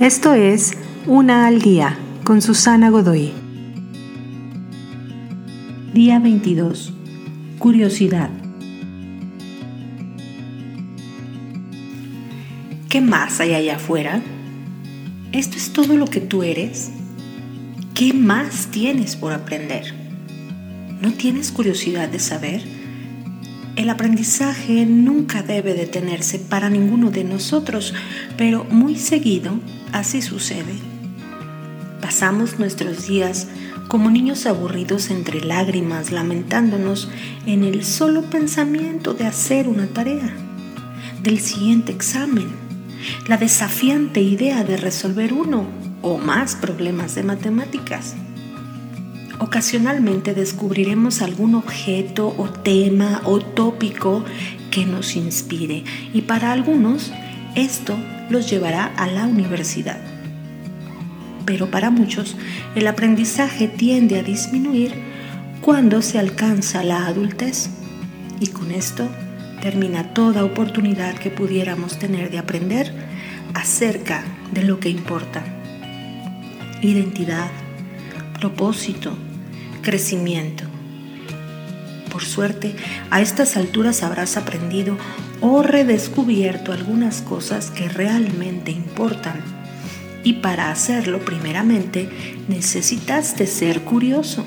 Esto es Una al Día con Susana Godoy. Día 22. Curiosidad. ¿Qué más hay allá afuera? ¿Esto es todo lo que tú eres? ¿Qué más tienes por aprender? ¿No tienes curiosidad de saber? El aprendizaje nunca debe detenerse para ninguno de nosotros, pero muy seguido así sucede. Pasamos nuestros días como niños aburridos entre lágrimas, lamentándonos en el solo pensamiento de hacer una tarea, del siguiente examen, la desafiante idea de resolver uno o más problemas de matemáticas. Ocasionalmente descubriremos algún objeto o tema o tópico que nos inspire y para algunos esto los llevará a la universidad. Pero para muchos el aprendizaje tiende a disminuir cuando se alcanza la adultez y con esto termina toda oportunidad que pudiéramos tener de aprender acerca de lo que importa. Identidad, propósito, crecimiento. Por suerte, a estas alturas habrás aprendido o redescubierto algunas cosas que realmente importan. Y para hacerlo, primeramente, necesitaste ser curioso.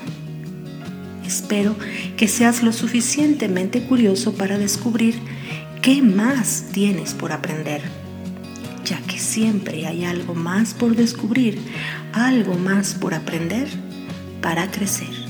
Espero que seas lo suficientemente curioso para descubrir qué más tienes por aprender, ya que siempre hay algo más por descubrir, algo más por aprender para crecer.